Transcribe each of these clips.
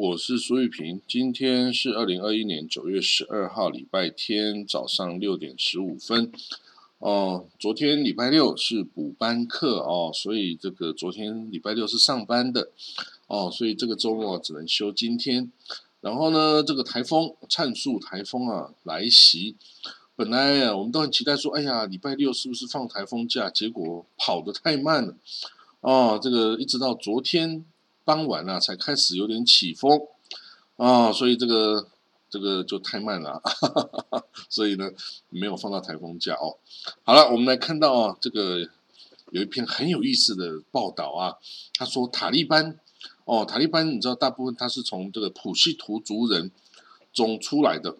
我是苏玉平。今天是二零二一年九月十二号，礼拜天早上六点十五分。哦，昨天礼拜六是补班课哦，所以这个昨天礼拜六是上班的哦，所以这个周末只能休今天。然后呢，这个台风灿数台风啊来袭，本来啊我们都很期待说，哎呀，礼拜六是不是放台风假？结果跑得太慢了哦，这个一直到昨天。傍晚啊，才开始有点起风啊，所以这个这个就太慢了，所以呢没有放到台风假哦。好了，我们来看到啊，这个有一篇很有意思的报道啊，他说塔利班哦，塔利班你知道大部分他是从这个普希图族人中出来的，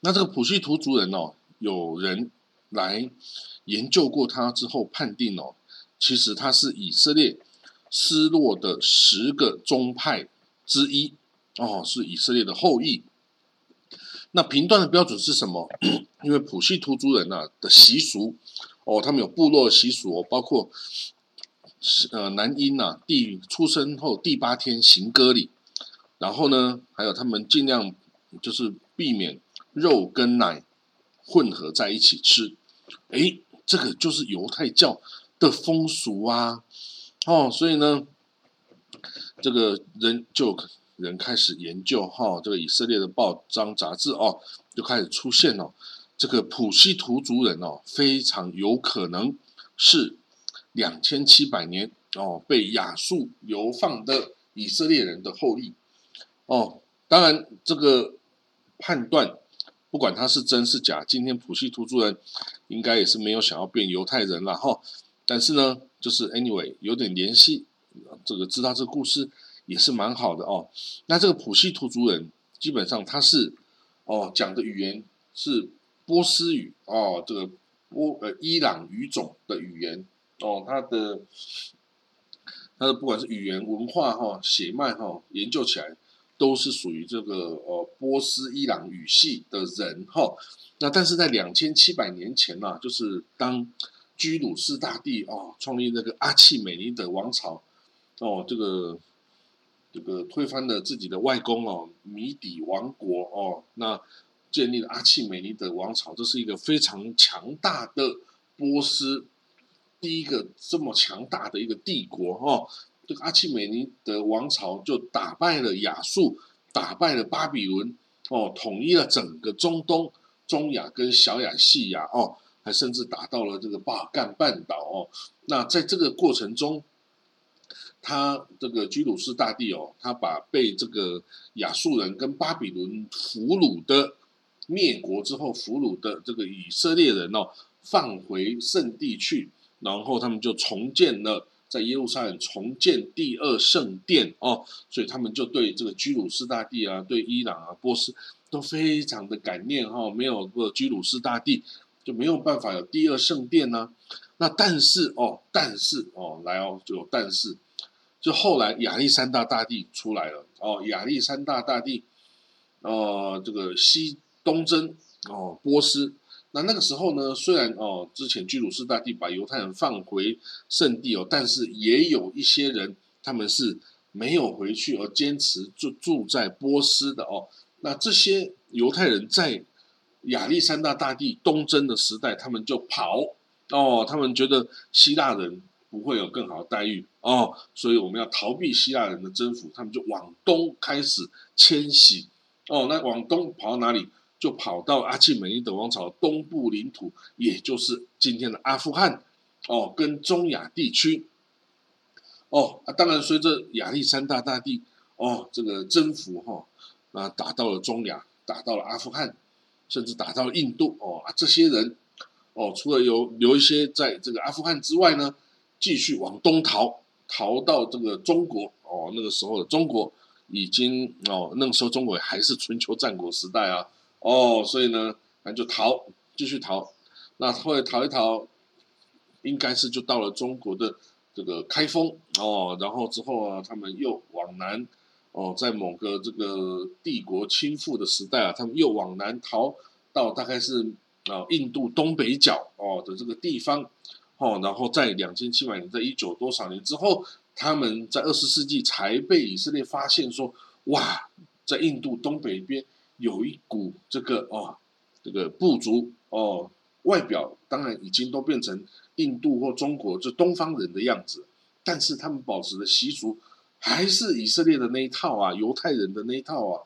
那这个普希图族人哦，有人来研究过他之后判定哦，其实他是以色列。失落的十个宗派之一哦，是以色列的后裔。那评断的标准是什么？因为普希图族人呐的习俗哦，他们有部落习俗，包括呃男婴呐第出生后第八天行割礼，然后呢，还有他们尽量就是避免肉跟奶混合在一起吃。哎，这个就是犹太教的风俗啊。哦，所以呢，这个人就人开始研究哈，这个以色列的报章杂志哦，就开始出现哦，这个普希图族人哦，非常有可能是两千七百年哦被亚述流放的以色列人的后裔哦。当然，这个判断不管他是真是假，今天普希图族人应该也是没有想要变犹太人了哈。但是呢。就是 anyway 有点联系，这个知道这个故事也是蛮好的哦。那这个普希图族人基本上他是哦讲的语言是波斯语哦，这个波呃伊朗语种的语言哦，他的他的不管是语言文化哈血脉哈研究起来都是属于这个呃波斯伊朗语系的人哈。那但是在两千七百年前呢，就是当。居鲁士大帝哦，创立那个阿契美尼德王朝哦，这个这个推翻了自己的外公哦，米底王国哦，那建立了阿契美尼德王朝，这是一个非常强大的波斯第一个这么强大的一个帝国哦。这个阿契美尼德王朝就打败了亚述，打败了巴比伦哦，统一了整个中东、中亚跟小亚细亚哦。还甚至打到了这个巴尔干半岛哦，那在这个过程中，他这个居鲁士大帝哦，他把被这个亚述人跟巴比伦俘虏的灭国之后俘虏的这个以色列人哦，放回圣地去，然后他们就重建了在耶路撒冷重建第二圣殿哦，所以他们就对这个居鲁士大帝啊，对伊朗啊、波斯都非常的感念哈，没有个居鲁士大帝。就没有办法有第二圣殿呢？那但是哦，但是哦，来哦，就有但是，就后来亚历山大大帝出来了哦，亚历山大大帝，呃，这个西东征哦，波斯。那那个时候呢，虽然哦，之前居鲁士大帝把犹太人放回圣地哦，但是也有一些人他们是没有回去，而坚持住住在波斯的哦。那这些犹太人在。亚历山大大帝东征的时代，他们就跑哦，他们觉得希腊人不会有更好的待遇哦，所以我们要逃避希腊人的征服，他们就往东开始迁徙哦。那往东跑到哪里？就跑到阿契美尼德王朝东部领土，也就是今天的阿富汗哦，跟中亚地区哦。当然随着亚历山大大帝哦这个征服哈，啊打到了中亚，打到了阿富汗。甚至打到印度哦啊，这些人哦，除了有留一些在这个阿富汗之外呢，继续往东逃，逃到这个中国哦。那个时候的中国已经哦，那个时候中国还是春秋战国时代啊哦，所以呢，那就逃，继续逃。那后来逃一逃，应该是就到了中国的这个开封哦，然后之后啊，他们又往南。哦，在某个这个帝国倾覆的时代啊，他们又往南逃到大概是啊印度东北角哦的这个地方，哦，然后在两千七百年，在一九多少年之后，他们在二十世纪才被以色列发现说，哇，在印度东北边有一股这个哦，这个部族哦，外表当然已经都变成印度或中国这东方人的样子，但是他们保持的习俗还是以色列的那一套啊，犹太人的那一套啊，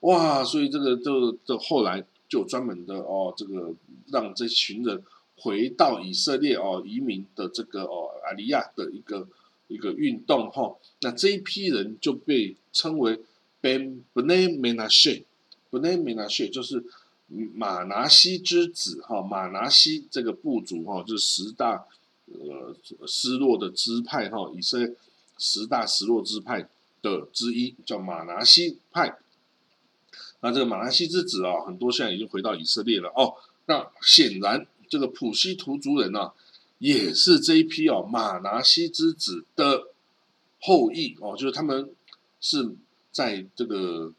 哇，所以这个就就后来就专门的哦，这个让这群人。回到以色列哦，移民的这个哦，阿利亚的一个一个运动哈，那这一批人就被称为 Ben Bnei Menashe，Bnei Menashe 就是马拿西之子哈，马拿西这个部族哈，就是十大呃失落的支派哈，以色列十大失落支派的之一，叫马拿西派。那这个马拿西之子啊，很多现在已经回到以色列了哦，那显然。这个普西图族人呢，也是这一批哦马拿西之子的后裔哦，就是他们是在这个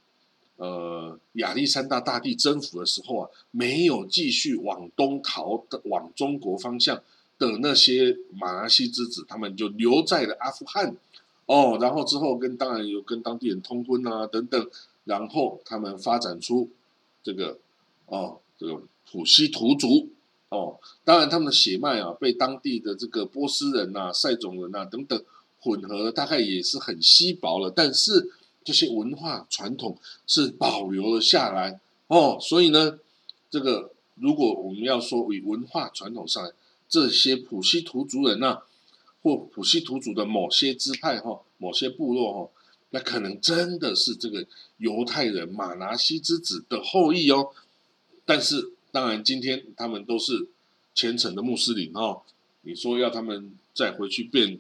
呃亚历山大大帝征服的时候啊，没有继续往东逃的往中国方向的那些马拿西之子，他们就留在了阿富汗哦，然后之后跟当然有跟当地人通婚啊等等，然后他们发展出这个哦这个普西图族。哦，当然，他们的血脉啊，被当地的这个波斯人呐、塞种人呐等等混合，大概也是很稀薄了。但是这些文化传统是保留了下来哦。所以呢，这个如果我们要说以文化传统上来，这些普西图族人呐，或普西图族的某些支派哈、某些部落哈，那可能真的是这个犹太人马拿西之子的后裔哦。但是。当然，今天他们都是虔诚的穆斯林哦。你说要他们再回去变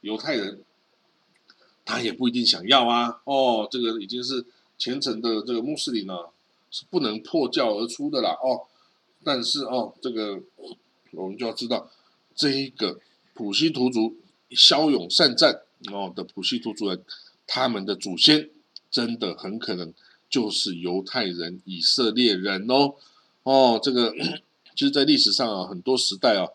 犹太人，他也不一定想要啊。哦，这个已经是虔诚的这个穆斯林了，是不能破教而出的啦。哦，但是哦，这个我们就要知道，这一个普西图族骁勇善战哦的普西图族人，他们的祖先真的很可能就是犹太人、以色列人哦。哦，这个 其实，在历史上啊，很多时代啊，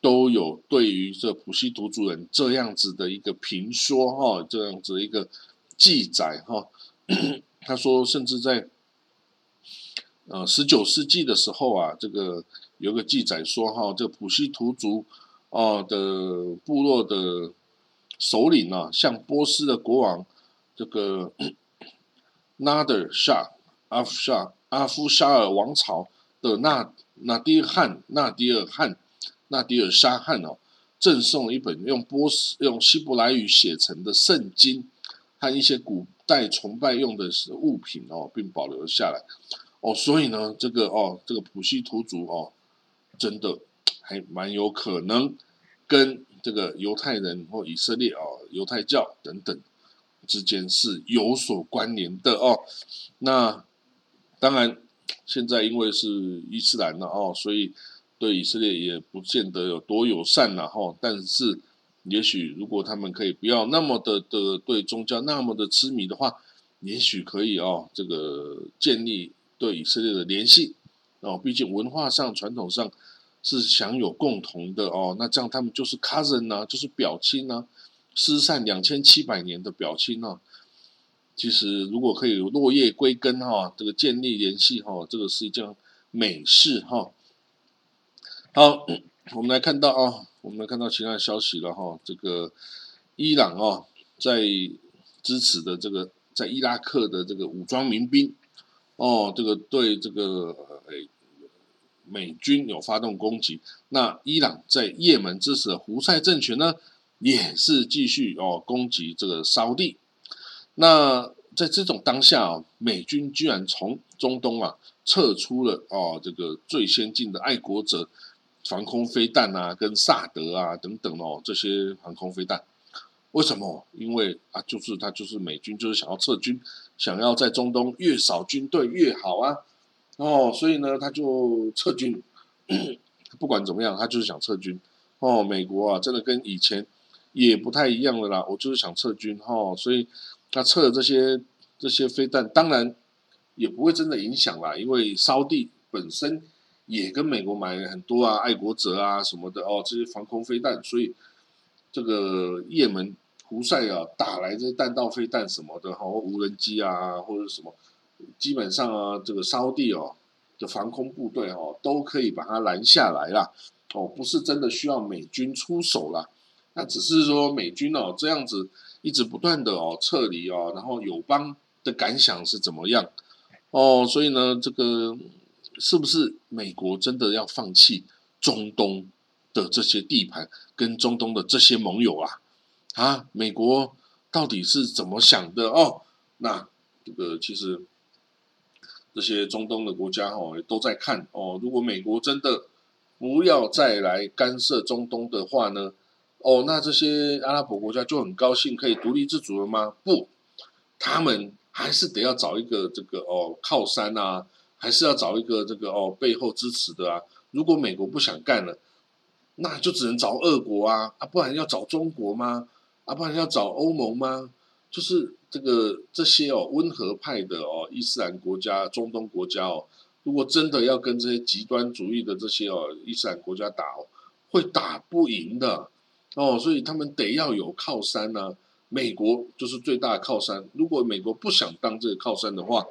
都有对于这普西图族人这样子的一个评说哈，这样子一个记载哈。他说，甚至在呃十九世纪的时候啊，这个有个记载说哈，这普西图族哦的部落的首领啊，向波斯的国王这个 Nader Shah 阿夫沙阿夫沙尔王朝。的纳纳迪尔汗、纳迪尔汗、纳迪尔沙汗哦，赠送了一本用波斯用希伯来语写成的圣经和一些古代崇拜用的物品哦，并保留下来哦。所以呢，这个哦，这个普西图族哦，真的还蛮有可能跟这个犹太人或以色列哦、犹太教等等之间是有所关联的哦。那当然。现在因为是伊斯兰了哦，所以对以色列也不见得有多友善了哈。但是，也许如果他们可以不要那么的的对宗教那么的痴迷的话，也许可以哦，这个建立对以色列的联系哦。毕竟文化上、传统上是享有共同的哦。那这样他们就是 cousin 呐，就是表亲呐，失散两千七百年的表亲呐。其实，如果可以落叶归根哈，这个建立联系哈，这个是一件美事哈。好，我们来看到啊，我们来看到其他的消息了哈。这个伊朗啊，在支持的这个在伊拉克的这个武装民兵哦，这个对这个诶美军有发动攻击。那伊朗在也门支持的胡塞政权呢，也是继续哦攻击这个沙地。那在这种当下啊，美军居然从中东啊撤出了哦，这个最先进的爱国者防空飞弹啊，跟萨德啊等等哦，这些防空飞弹，为什么？因为啊，就是他就是美军就是想要撤军，想要在中东越少军队越好啊，哦，所以呢他就撤军，不管怎么样，他就是想撤军哦。美国啊，真的跟以前也不太一样了啦，我就是想撤军哈，所以。他撤的这些这些飞弹，当然也不会真的影响啦，因为烧地本身也跟美国买了很多啊，爱国者啊什么的哦，这些防空飞弹，所以这个也门胡塞啊打来这弹道飞弹什么的，哈，无人机啊或者什么，基本上啊这个沙地哦的防空部队哦都可以把它拦下来啦。哦，不是真的需要美军出手啦，那只是说美军哦这样子一直不断的哦撤离哦，然后友邦的感想是怎么样？哦，所以呢，这个是不是美国真的要放弃中东的这些地盘跟中东的这些盟友啊？啊，美国到底是怎么想的？哦，那这个其实这些中东的国家哦都在看哦，如果美国真的不要再来干涉中东的话呢，哦，那这些阿拉伯国家就很高兴可以独立自主了吗？不，他们。还是得要找一个这个哦靠山啊，还是要找一个这个哦背后支持的啊。如果美国不想干了，那就只能找俄国啊啊，不然要找中国吗？啊，不然要找欧盟吗？就是这个这些哦温和派的哦伊斯兰国家、中东国家哦，如果真的要跟这些极端主义的这些哦伊斯兰国家打哦，会打不赢的哦，所以他们得要有靠山呢。美国就是最大的靠山。如果美国不想当这个靠山的话，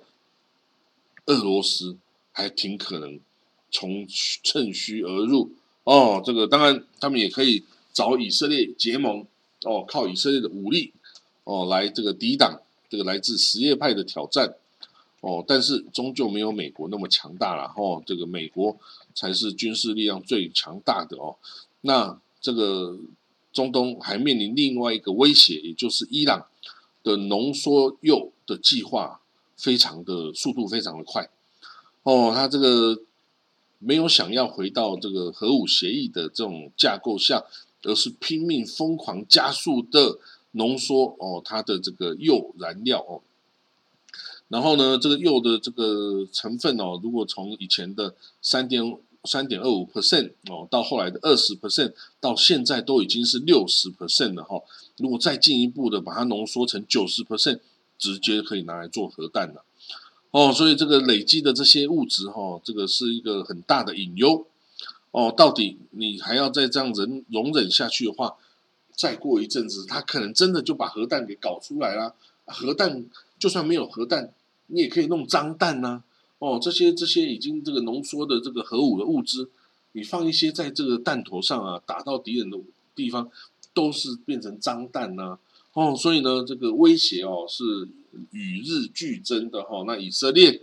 俄罗斯还挺可能从趁虚而入哦。这个当然，他们也可以找以色列结盟哦，靠以色列的武力哦来这个抵挡这个来自什叶派的挑战哦。但是终究没有美国那么强大了哦。这个美国才是军事力量最强大的哦。那这个。中东还面临另外一个威胁，也就是伊朗的浓缩铀的计划，非常的速度非常的快。哦，他这个没有想要回到这个核武协议的这种架构下，而是拼命疯狂加速的浓缩哦，它的这个铀燃料哦。然后呢，这个铀的这个成分哦，如果从以前的三点。三点二五 percent 哦，到后来的二十 percent，到现在都已经是六十 percent 了哈。如果再进一步的把它浓缩成九十 percent，直接可以拿来做核弹了哦。所以这个累积的这些物质哈，这个是一个很大的隐忧哦。到底你还要再这样忍容忍下去的话，再过一阵子，他可能真的就把核弹给搞出来啦。核弹就算没有核弹，你也可以弄脏弹呐。哦，这些这些已经这个浓缩的这个核武的物质，你放一些在这个弹头上啊，打到敌人的地方，都是变成脏弹呐。哦，所以呢，这个威胁哦是与日俱增的哈。那以色列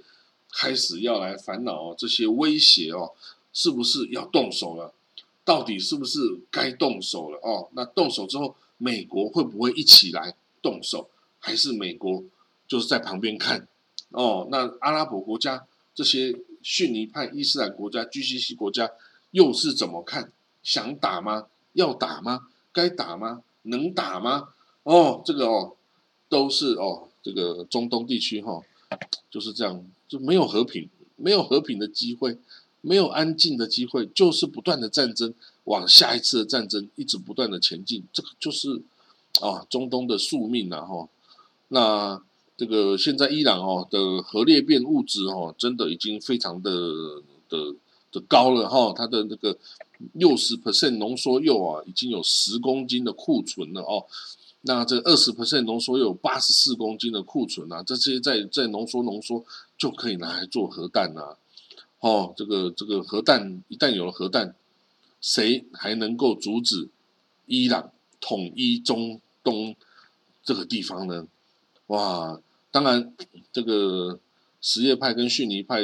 开始要来烦恼这些威胁哦，是不是要动手了？到底是不是该动手了？哦，那动手之后，美国会不会一起来动手？还是美国就是在旁边看？哦，那阿拉伯国家这些逊尼派伊斯兰国家、GCC 国家又是怎么看？想打吗？要打吗？该打吗？能打吗？哦，这个哦，都是哦，这个中东地区哈，就是这样，就没有和平，没有和平的机会，没有安静的机会，就是不断的战争，往下一次的战争一直不断的前进，这个就是啊，中东的宿命呐哈，那。这个现在伊朗哦的核裂变物质哦，真的已经非常的的的高了哈，它的那个六十 percent 浓缩铀啊，已经有十公斤的库存了哦。那这二十 percent 浓缩铀八十四公斤的库存啊，这些在在浓缩浓缩就可以拿来做核弹呐。哦，这个这个核弹一旦有了核弹，谁还能够阻止伊朗统一中东这个地方呢？哇！当然，这个什叶派跟逊尼派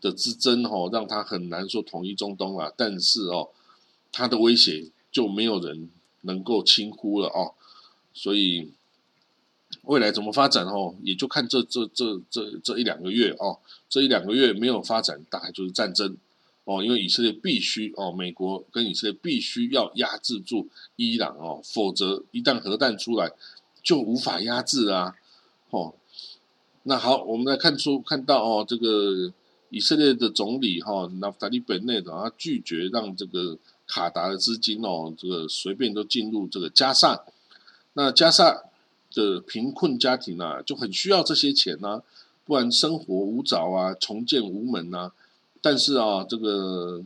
的之争哦，让他很难说统一中东了。但是哦，他的威胁就没有人能够轻忽了哦。所以未来怎么发展哦，也就看这这这这这一两个月哦。这一两个月没有发展，大概就是战争哦。因为以色列必须哦，美国跟以色列必须要压制住伊朗哦，否则一旦核弹出来，就无法压制啊。哦，那好，我们来看出看到哦，这个以色列的总理哈纳塔利本内的他拒绝让这个卡达的资金哦，这个随便都进入这个加沙。那加沙的贫困家庭啊，就很需要这些钱呐，不然生活无着啊，重建无门呐。但是啊，这个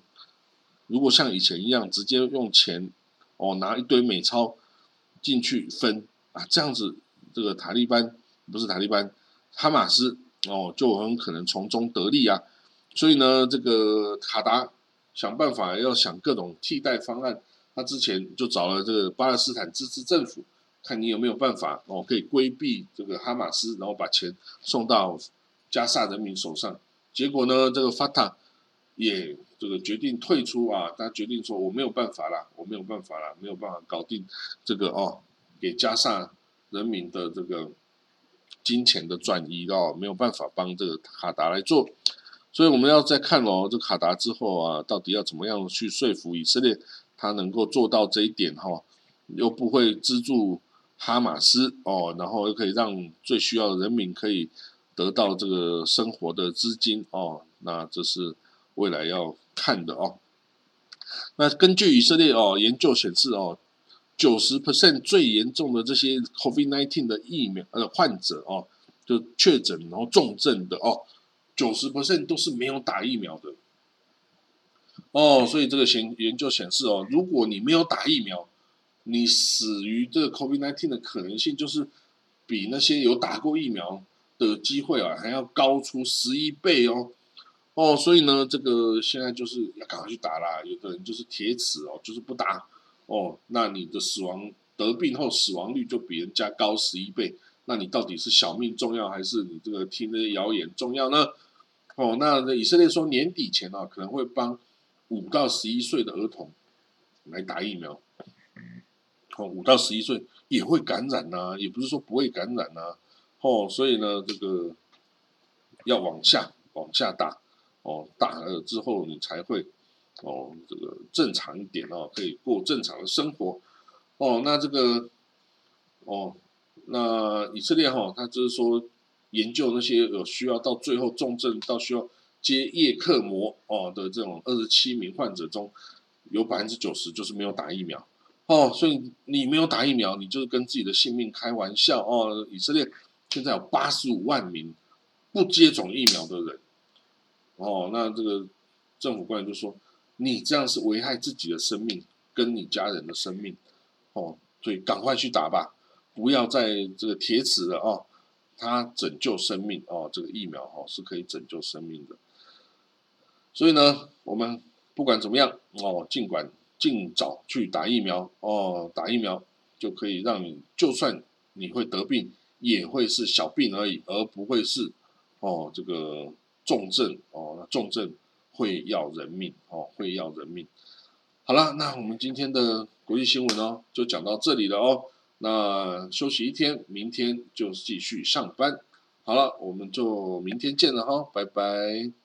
如果像以前一样直接用钱哦，拿一堆美钞进去分啊，这样子这个塔利班不是塔利班，哈马斯哦就很可能从中得利啊。所以呢，这个卡达想办法要想各种替代方案，他之前就找了这个巴勒斯坦自治政府，看你有没有办法哦可以规避这个哈马斯，然后把钱送到加萨人民手上。结果呢，这个法塔也这个决定退出啊，他决定说我没有办法了，我没有办法了，没有办法搞定这个哦，给加萨人民的这个金钱的转移哦，没有办法帮这个卡达来做，所以我们要再看哦，这卡达之后啊，到底要怎么样去说服以色列，他能够做到这一点哈，又不会资助哈马斯哦，然后又可以让最需要的人民可以。得到这个生活的资金哦，那这是未来要看的哦。那根据以色列哦研究显示哦，九十 percent 最严重的这些 COVID-19 的疫苗呃患者哦，就确诊然后重症的哦，九十 percent 都是没有打疫苗的。哦，所以这个研研究显示哦，如果你没有打疫苗，你死于这个 COVID-19 的可能性就是比那些有打过疫苗。的机会啊，还要高出十一倍哦，哦，所以呢，这个现在就是要赶快去打啦。有的人就是铁齿哦，就是不打哦，那你的死亡得病后死亡率就比人家高十一倍。那你到底是小命重要，还是你这个听那些谣言重要呢？哦，那以色列说年底前啊，可能会帮五到十一岁的儿童来打疫苗。哦，五到十一岁也会感染呐，也不是说不会感染呐。哦，所以呢，这个要往下往下打，哦，打了之后你才会哦，这个正常一点哦，可以过正常的生活。哦，那这个哦，那以色列哈，他就是说研究那些有需要到最后重症到需要接叶克膜哦的这种二十七名患者中，有百分之九十就是没有打疫苗。哦，所以你没有打疫苗，你就是跟自己的性命开玩笑哦，以色列。现在有八十五万名不接种疫苗的人，哦，那这个政府官员就说：“你这样是危害自己的生命跟你家人的生命，哦，所以赶快去打吧，不要在这个铁齿了哦，它拯救生命哦，这个疫苗哦是可以拯救生命的。所以呢，我们不管怎么样哦，尽管尽早去打疫苗哦，打疫苗就可以让你，就算你会得病。”也会是小病而已，而不会是哦这个重症哦，重症会要人命哦，会要人命。好了，那我们今天的国际新闻哦，就讲到这里了哦。那休息一天，明天就继续上班。好了，我们就明天见了哈，拜拜。